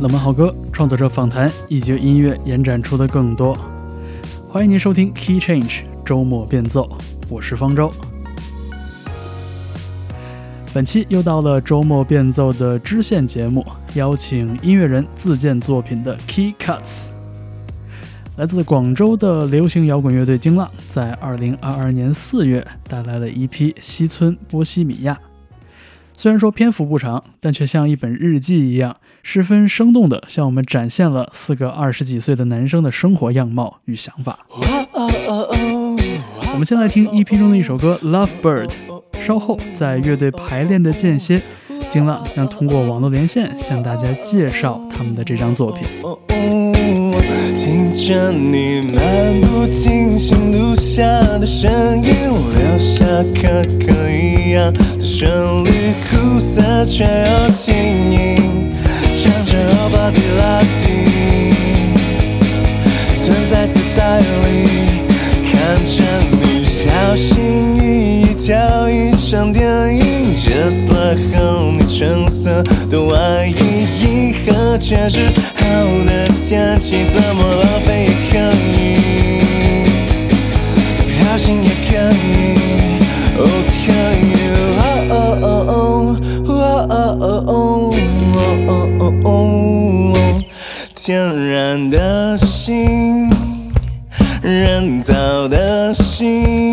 冷门好歌、创作者访谈以及音乐延展出的更多。欢迎您收听 Key Change 周末变奏，我是方舟。本期又到了周末变奏的支线节目，邀请音乐人自荐作品的 Key Cuts。来自广州的流行摇滚乐队惊浪，在2022年4月带来了一批《西村波西米亚》。虽然说篇幅不长，但却像一本日记一样，十分生动地向我们展现了四个二十几岁的男生的生活样貌与想法。我们先来听 EP 中的一首歌《Love Bird》。稍后，在乐队排练的间歇，金浪将通过网络连线向大家介绍他们的这张作品。听着你漫不经心录下的声音，留下可可一样的旋律，苦涩却又轻盈，唱着欧巴比拉丁，存在磁带里，看着你小心翼翼跳一。场电影，Just like 和你橙色的外衣，银河却是好的天气，怎么浪费也可以，飘心也可以，心。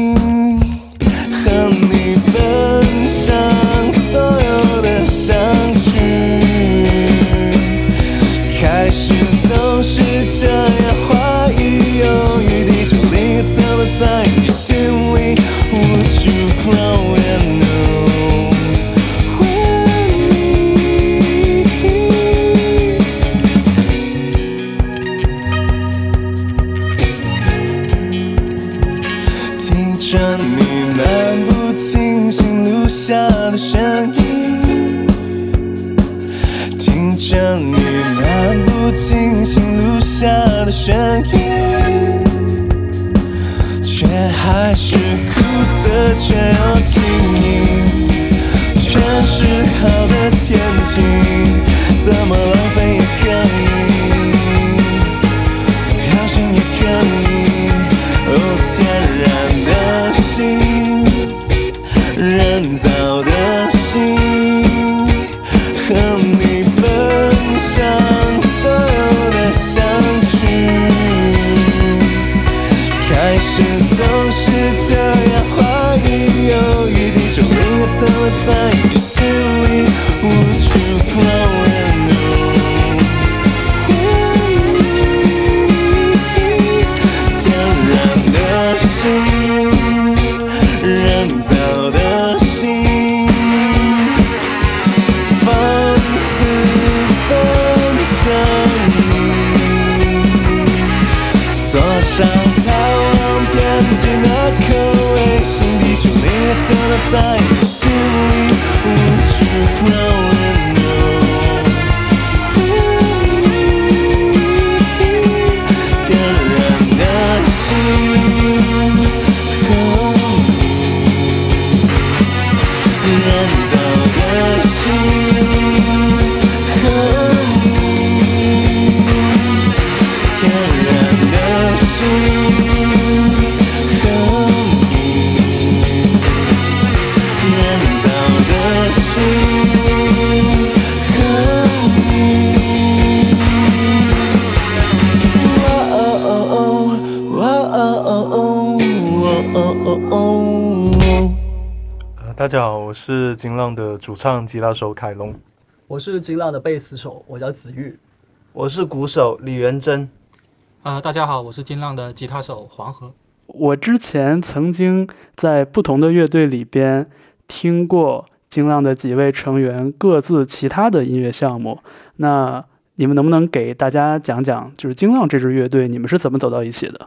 hands out. 金浪的主唱吉他手凯龙。我是金浪的贝斯手，我叫子玉。我是鼓手李元珍。呃，大家好，我是金浪的吉他手黄河。我之前曾经在不同的乐队里边听过金浪的几位成员各自其他的音乐项目，那你们能不能给大家讲讲，就是金浪这支乐队，你们是怎么走到一起的？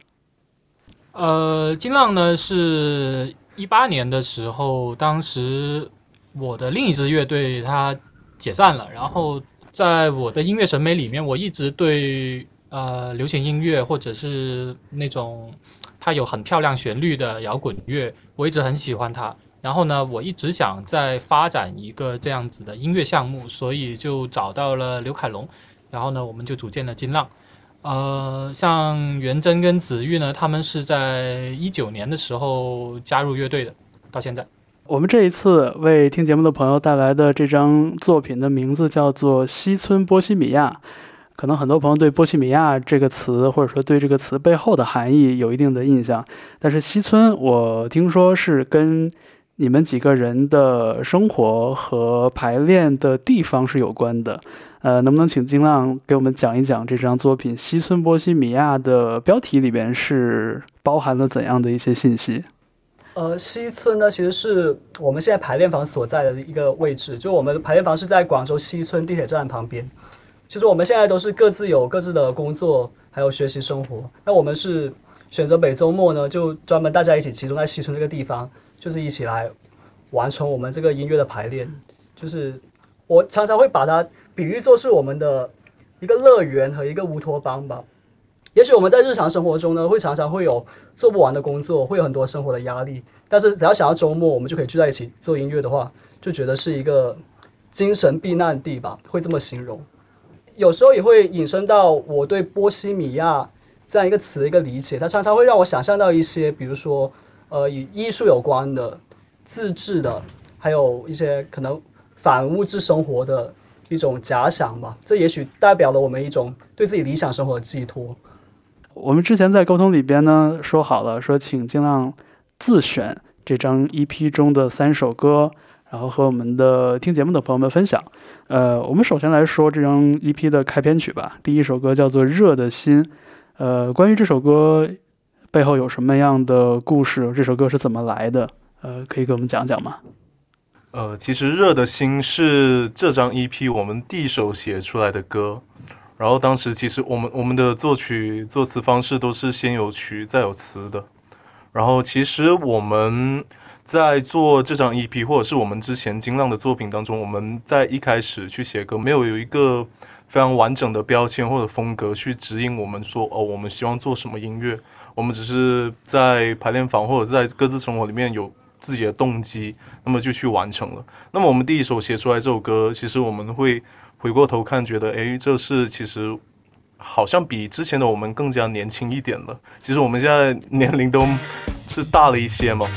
呃，金浪呢是一八年的时候，当时我的另一支乐队它解散了，然后在我的音乐审美里面，我一直对呃流行音乐或者是那种它有很漂亮旋律的摇滚乐，我一直很喜欢它。然后呢，我一直想在发展一个这样子的音乐项目，所以就找到了刘凯龙。然后呢，我们就组建了金浪。呃，像元真跟子玉呢，他们是在一九年的时候加入乐队的，到现在。我们这一次为听节目的朋友带来的这张作品的名字叫做《西村波西米亚》。可能很多朋友对“波西米亚”这个词，或者说对这个词背后的含义有一定的印象，但是西村，我听说是跟你们几个人的生活和排练的地方是有关的。呃，能不能请金浪给我们讲一讲这张作品《西村波西米亚》的标题里边是包含了怎样的一些信息？呃，西村呢，其实是我们现在排练房所在的一个位置，就我们的排练房是在广州西村地铁站旁边。其实我们现在都是各自有各自的工作，还有学习生活。那我们是选择每周末呢，就专门大家一起集中在西村这个地方，就是一起来完成我们这个音乐的排练。就是我常常会把它比喻作是我们的一个乐园和一个乌托邦吧。也许我们在日常生活中呢，会常常会有做不完的工作，会有很多生活的压力。但是只要想到周末，我们就可以聚在一起做音乐的话，就觉得是一个精神避难地吧，会这么形容。有时候也会引申到我对波西米亚这样一个词的一个理解，它常常会让我想象到一些，比如说，呃，与艺术有关的、自制的，还有一些可能反物质生活的一种假想吧。这也许代表了我们一种对自己理想生活的寄托。我们之前在沟通里边呢，说好了，说请尽量自选这张 EP 中的三首歌。然后和我们的听节目的朋友们分享。呃，我们首先来说这张 EP 的开篇曲吧。第一首歌叫做《热的心》。呃，关于这首歌背后有什么样的故事？这首歌是怎么来的？呃，可以给我们讲讲吗？呃，其实《热的心》是这张 EP 我们第一首写出来的歌。然后当时其实我们我们的作曲作词方式都是先有曲再有词的。然后其实我们。在做这张 EP，或者是我们之前金浪的作品当中，我们在一开始去写歌，没有有一个非常完整的标签或者风格去指引我们说，哦，我们希望做什么音乐。我们只是在排练房或者在各自生活里面有自己的动机，那么就去完成了。那么我们第一首写出来这首歌，其实我们会回过头看，觉得，诶，这是其实好像比之前的我们更加年轻一点了。其实我们现在年龄都是大了一些嘛。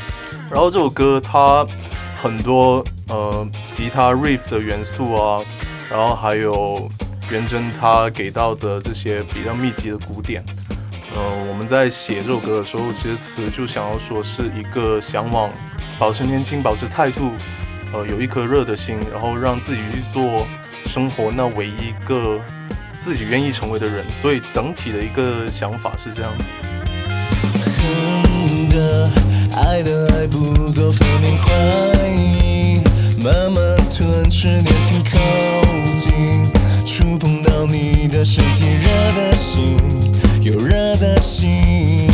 然后这首歌它很多呃吉他 riff 的元素啊，然后还有元真他给到的这些比较密集的鼓点，呃，我们在写这首歌的时候，其实词就想要说是一个向往保持年轻、保持态度，呃，有一颗热的心，然后让自己去做生活那唯一一个自己愿意成为的人，所以整体的一个想法是这样子。的爱的爱不够，分明怀疑，慢慢吞吃，年轻靠近，触碰到你的身体，热的心，有热的心，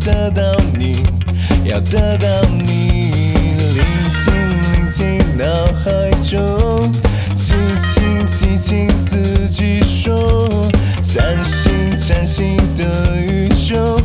得到你，要得到你，聆听聆听脑海中，轻轻轻轻自己说，崭新崭新的，宇宙。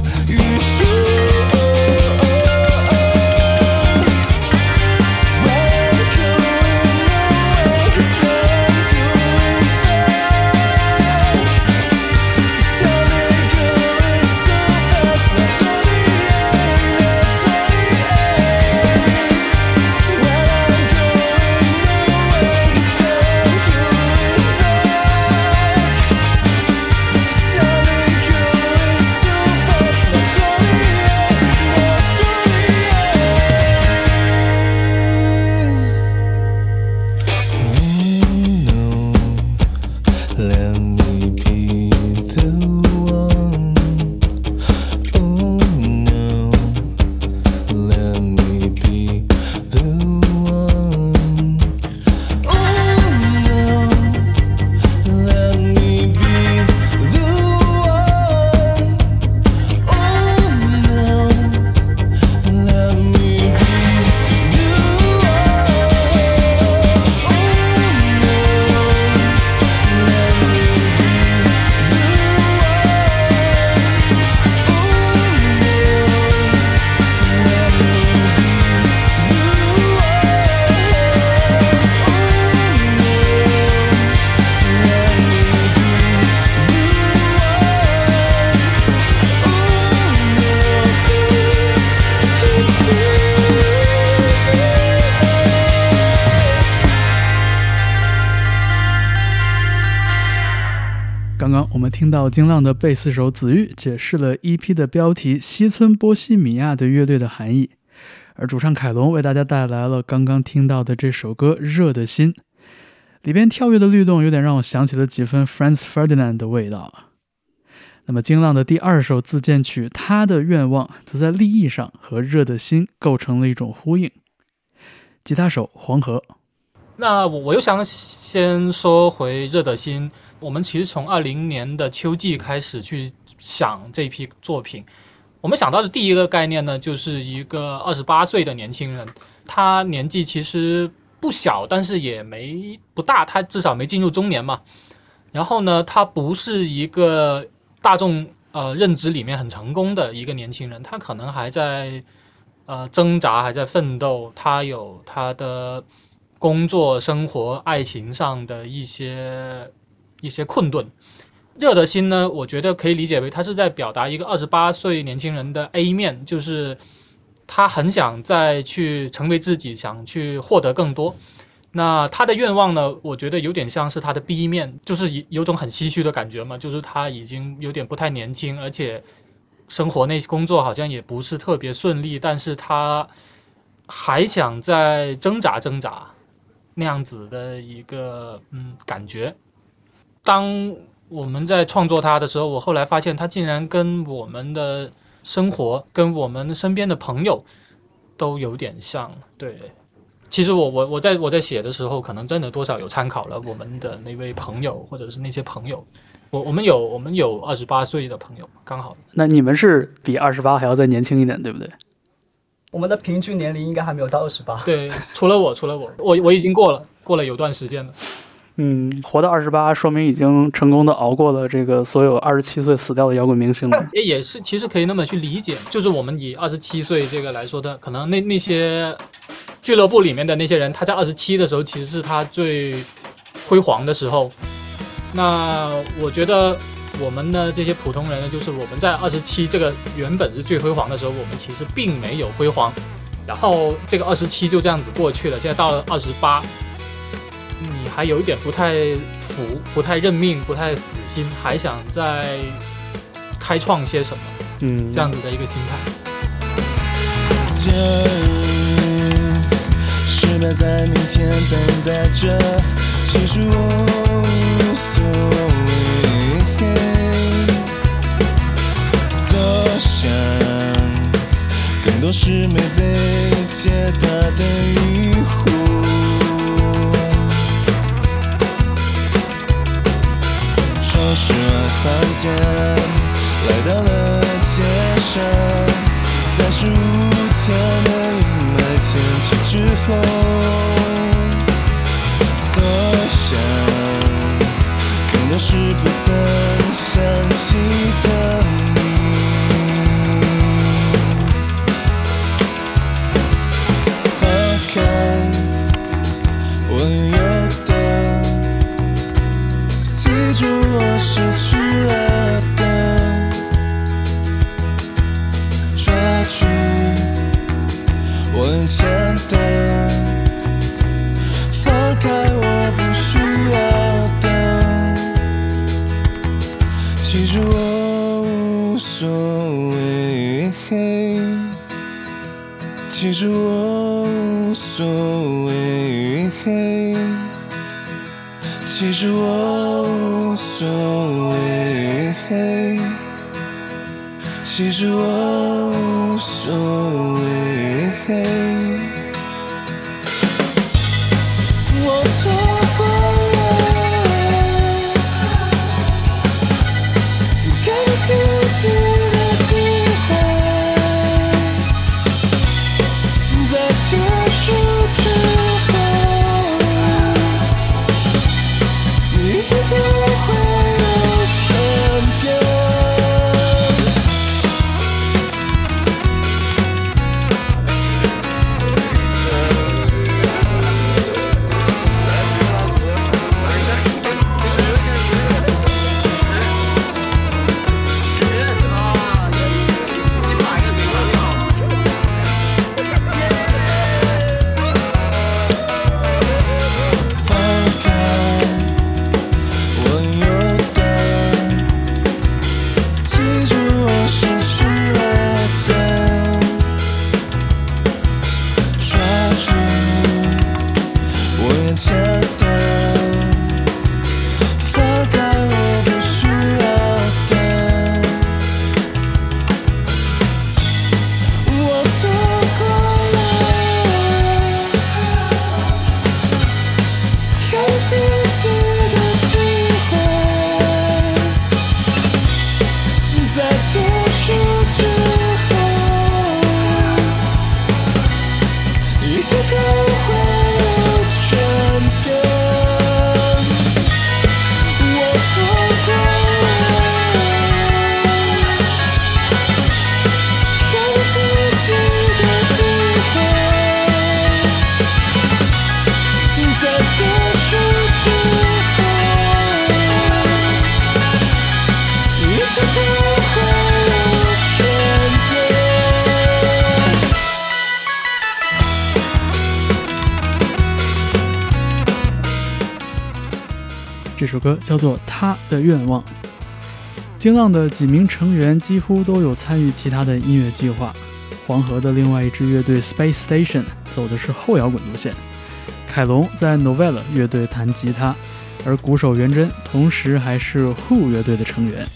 刚刚我们听到金浪的贝斯手子玉解释了 EP 的标题“西村波西米亚”的乐队的含义，而主唱凯龙为大家带来了刚刚听到的这首歌《热的心》，里边跳跃的律动有点让我想起了几分 Franz Ferdinand 的味道。那么金浪的第二首自荐曲《他的愿望》则在立意上和《热的心》构成了一种呼应。吉他手黄河，那我我又想先说回《热的心》，我们其实从二零年的秋季开始去想这批作品，我们想到的第一个概念呢，就是一个二十八岁的年轻人，他年纪其实不小，但是也没不大，他至少没进入中年嘛。然后呢，他不是一个大众呃认知里面很成功的一个年轻人，他可能还在呃挣扎，还在奋斗，他有他的工作、生活、爱情上的一些一些困顿。热的心呢，我觉得可以理解为他是在表达一个二十八岁年轻人的 A 面，就是他很想再去成为自己，想去获得更多。那他的愿望呢？我觉得有点像是他的 B 面，就是有种很唏嘘的感觉嘛，就是他已经有点不太年轻，而且生活那些工作好像也不是特别顺利，但是他还想再挣扎挣扎那样子的一个嗯感觉。当我们在创作它的时候，我后来发现它竟然跟我们的生活、跟我们身边的朋友都有点像，对。其实我我我在我在写的时候，可能真的多少有参考了我们的那位朋友，或者是那些朋友。我我们有我们有二十八岁的朋友，刚好那你们是比二十八还要再年轻一点，对不对？我们的平均年龄应该还没有到二十八。对，除了我，除了我，我我已经过了，过了有段时间了。嗯，活到二十八，说明已经成功的熬过了这个所有二十七岁死掉的摇滚明星了。也也是，其实可以那么去理解，就是我们以二十七岁这个来说的，可能那那些俱乐部里面的那些人，他在二十七的时候，其实是他最辉煌的时候。那我觉得我们的这些普通人呢，就是我们在二十七这个原本是最辉煌的时候，我们其实并没有辉煌，然后这个二十七就这样子过去了，现在到了二十八。你还有一点不太服，不太认命，不太死心，还想再开创些什么，嗯，这样子的一个心态。着，失败在明天等待着，其实我无所谓。所想，更多是没被解答的疑惑。房间来到了街上，在十五天的阴霾天气之后，所想，可能是不曾想起的。其实我无所谓。其实我无所谓，其实我无所谓，其实我无所谓。切都会。首歌叫做《他的愿望》。金浪的几名成员几乎都有参与其他的音乐计划。黄河的另外一支乐队 Space Station 走的是后摇滚路线。凯龙在 Novella 乐队弹吉他，而鼓手元真同时还是 Who 乐队的成员。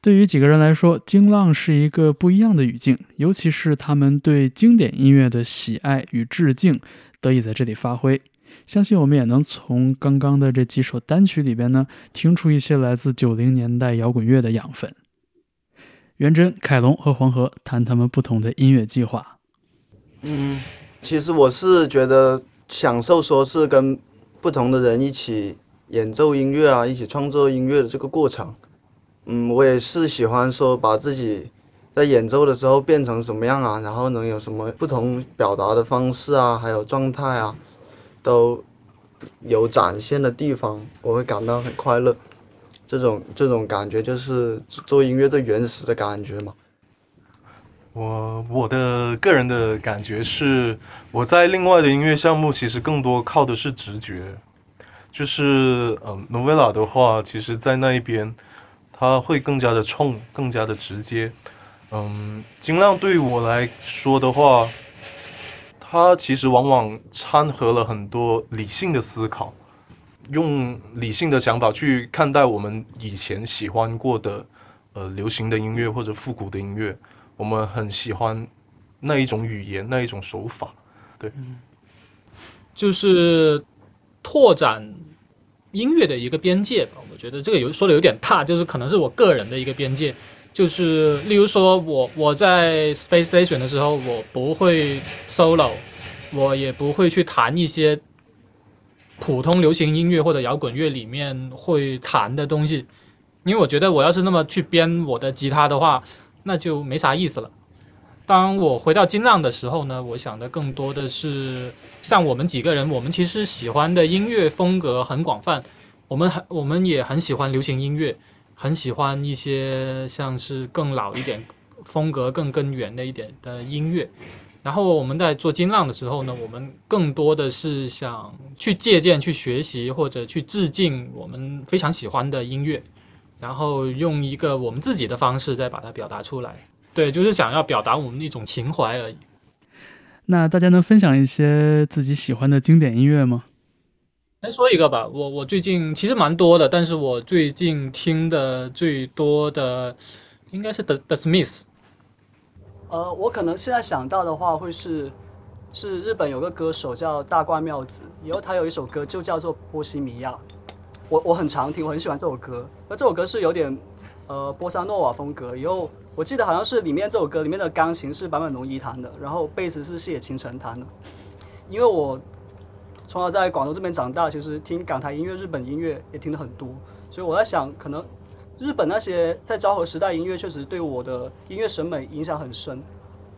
对于几个人来说，惊浪是一个不一样的语境，尤其是他们对经典音乐的喜爱与致敬得以在这里发挥。相信我们也能从刚刚的这几首单曲里边呢，听出一些来自九零年代摇滚乐的养分。元真、凯龙和黄河谈他们不同的音乐计划。嗯，其实我是觉得享受说是跟不同的人一起演奏音乐啊，一起创作音乐的这个过程。嗯，我也是喜欢说把自己在演奏的时候变成什么样啊，然后能有什么不同表达的方式啊，还有状态啊，都有展现的地方，我会感到很快乐。这种这种感觉就是做音乐最原始的感觉嘛。我我的个人的感觉是，我在另外的音乐项目其实更多靠的是直觉，就是嗯，Novella 的话，其实在那一边，它会更加的冲，更加的直接。嗯，尽量对于我来说的话，它其实往往掺和了很多理性的思考，用理性的想法去看待我们以前喜欢过的呃流行的音乐或者复古的音乐。我们很喜欢那一种语言，那一种手法。对就是拓展音乐的一个边界吧。我觉得这个有说的有点大，就是可能是我个人的一个边界。就是例如说我我在 Space Station 的时候，我不会 solo，我也不会去弹一些普通流行音乐或者摇滚乐里面会弹的东西，因为我觉得我要是那么去编我的吉他的话，那就没啥意思了。当我回到金浪的时候呢，我想的更多的是像我们几个人，我们其实喜欢的音乐风格很广泛，我们很我们也很喜欢流行音乐，很喜欢一些像是更老一点、风格更根源的一点的音乐。然后我们在做金浪的时候呢，我们更多的是想去借鉴、去学习或者去致敬我们非常喜欢的音乐，然后用一个我们自己的方式再把它表达出来。对，就是想要表达我们的一种情怀而已。那大家能分享一些自己喜欢的经典音乐吗？先说一个吧，我我最近其实蛮多的，但是我最近听的最多的应该是 The The Smiths。呃，我可能现在想到的话，会是是日本有个歌手叫大冠妙子，以后他有一首歌就叫做《波西米亚》，我我很常听，我很喜欢这首歌。那这首歌是有点呃波萨诺瓦风格，以后我记得好像是里面这首歌里面的钢琴是坂本龙一弹的，然后贝斯是谢清晨弹的。因为我从小在广州这边长大，其实听港台音乐、日本音乐也听的很多，所以我在想，可能日本那些在昭和时代音乐确实对我的音乐审美影响很深，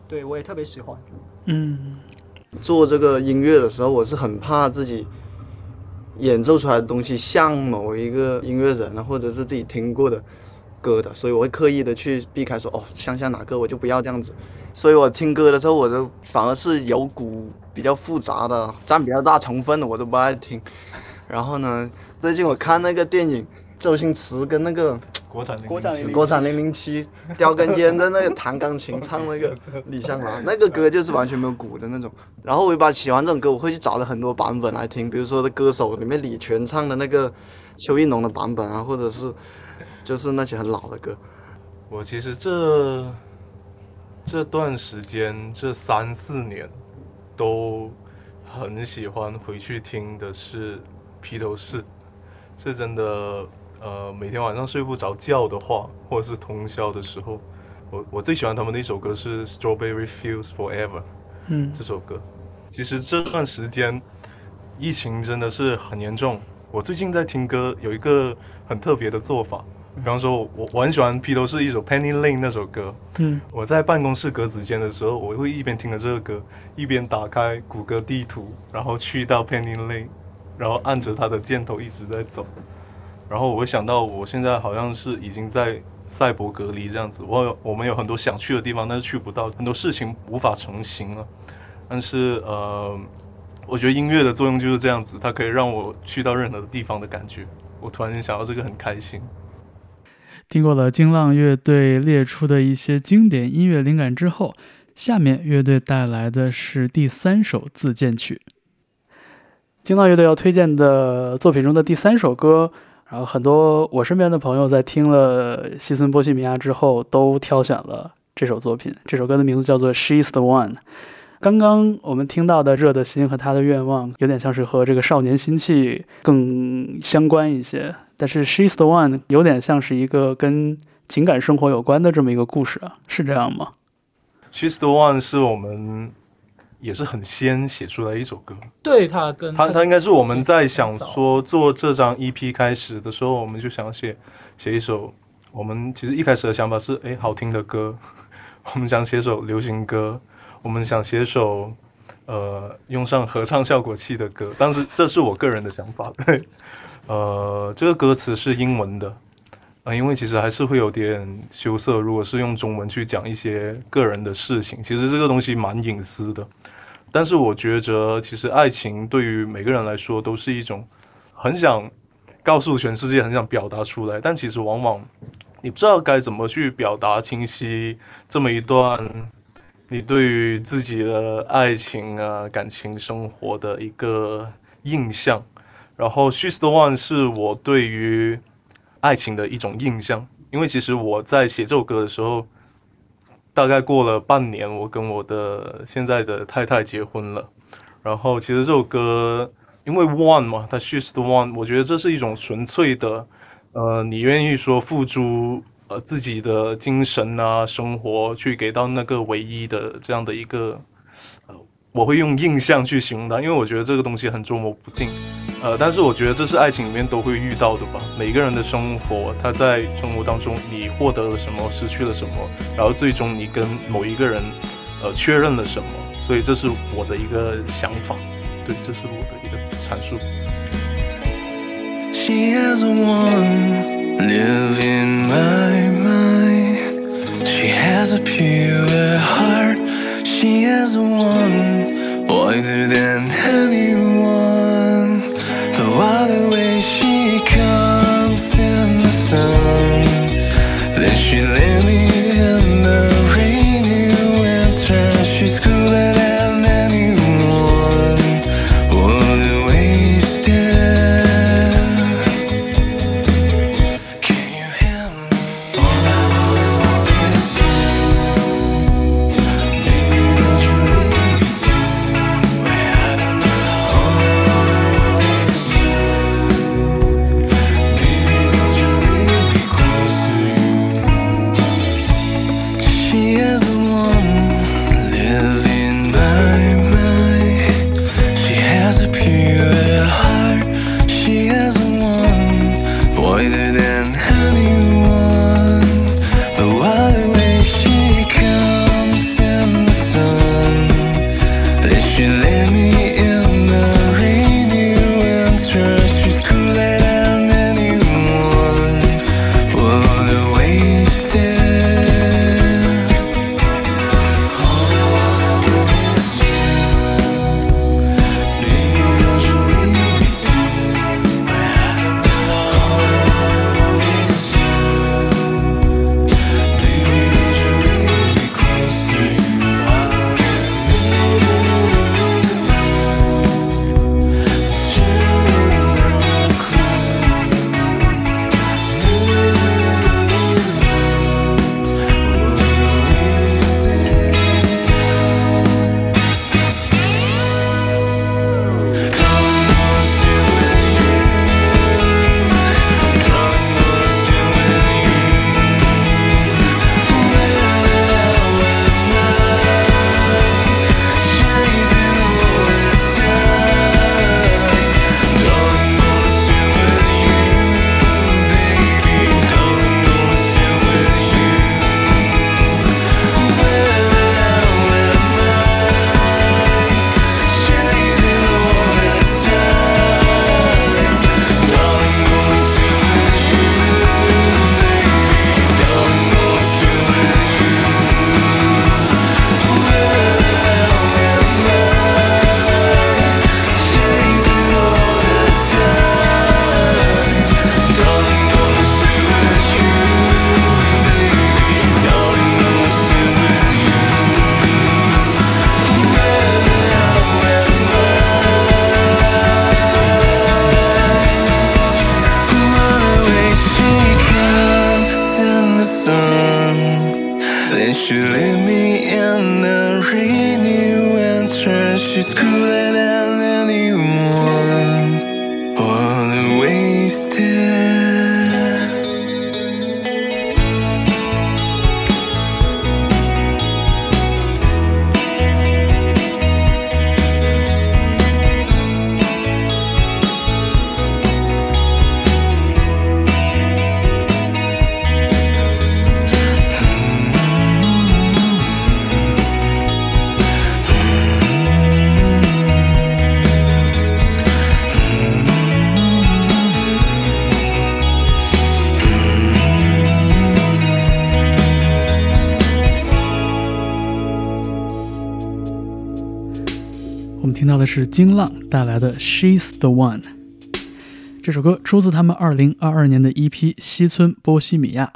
对我也特别喜欢。嗯，做这个音乐的时候，我是很怕自己演奏出来的东西像某一个音乐人，或者是自己听过的歌的，所以我会刻意的去避开说哦，乡下哪个我就不要这样子。所以我听歌的时候，我都反而是有股比较复杂的、占比较大成分的，我都不爱听。然后呢，最近我看那个电影，周星驰跟那个国产国产零零国产零零七叼根烟在那个弹钢琴唱那个李香兰，那个歌就是完全没有鼓的那种。然后我一般喜欢这种歌，我会去找了很多版本来听，比如说的歌手里面李泉唱的那个邱意浓的版本啊，或者是就是那些很老的歌。我其实这这段时间这三四年都很喜欢回去听的是披头士，是真的。呃，每天晚上睡不着觉的话，或者是通宵的时候，我我最喜欢他们的一首歌是《Strawberry Fields Forever》。嗯这首歌，其实这段时间疫情真的是很严重。我最近在听歌，有一个很特别的做法，比方说我我我很喜欢披头士一首《Penny Lane》那首歌，嗯，我在办公室格子间的时候，我会一边听着这个歌，一边打开谷歌地图，然后去到 Penny Lane，然后按着它的箭头一直在走，然后我会想到我现在好像是已经在赛博隔离这样子，我有我们有很多想去的地方，但是去不到，很多事情无法成型了。但是呃，我觉得音乐的作用就是这样子，它可以让我去到任何地方的感觉。我突然间想到这个很开心。听过了惊浪乐队列出的一些经典音乐灵感之后，下面乐队带来的是第三首自荐曲。惊浪乐队要推荐的作品中的第三首歌，然后很多我身边的朋友在听了《西村波西米亚》之后，都挑选了这首作品。这首歌的名字叫做《She's the One》。刚刚我们听到的《热的心》和他的愿望，有点像是和这个少年心气更相关一些。但是《She's the One》有点像是一个跟情感生活有关的这么一个故事啊，是这样吗？She's the One 是我们也是很先写出来一首歌，对他跟他他应该是我们在想说做这张 EP 开始的时候，我们就想写写一首。我们其实一开始的想法是，哎，好听的歌，我们想写首流行歌，我们想写首呃用上合唱效果器的歌。但是这是我个人的想法，对。呃，这个歌词是英文的，啊、因为其实还是会有点羞涩。如果是用中文去讲一些个人的事情，其实这个东西蛮隐私的。但是我觉着，其实爱情对于每个人来说都是一种很想告诉全世界、很想表达出来，但其实往往你不知道该怎么去表达清晰这么一段你对于自己的爱情啊、感情生活的一个印象。然后《She's the One》是我对于爱情的一种印象，因为其实我在写这首歌的时候，大概过了半年，我跟我的现在的太太结婚了。然后其实这首歌因为 One 嘛，它 She's the One，我觉得这是一种纯粹的，呃，你愿意说付出呃自己的精神啊、生活去给到那个唯一的这样的一个，呃，我会用印象去形容它，因为我觉得这个东西很捉摸不定。呃，但是我觉得这是爱情里面都会遇到的吧。每个人的生活，他在生活当中，你获得了什么，失去了什么，然后最终你跟某一个人，呃，确认了什么。所以这是我的一个想法，对，这是我的一个阐述。She has one live in my mind. She has a pure heart. She has one wider than anyone. But what the way 是金浪带来的《She's the One》。这首歌出自他们2022年的 EP《西村波西米亚》。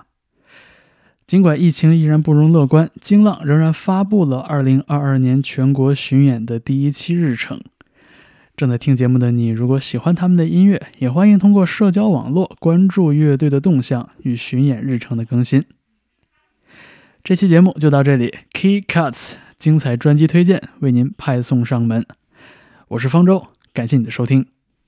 尽管疫情依然不容乐观，金浪仍然发布了2022年全国巡演的第一期日程。正在听节目的你，如果喜欢他们的音乐，也欢迎通过社交网络关注乐队的动向与巡演日程的更新。这期节目就到这里，Key Cuts 精彩专辑推荐为您派送上门。我是方舟，感谢你的收听。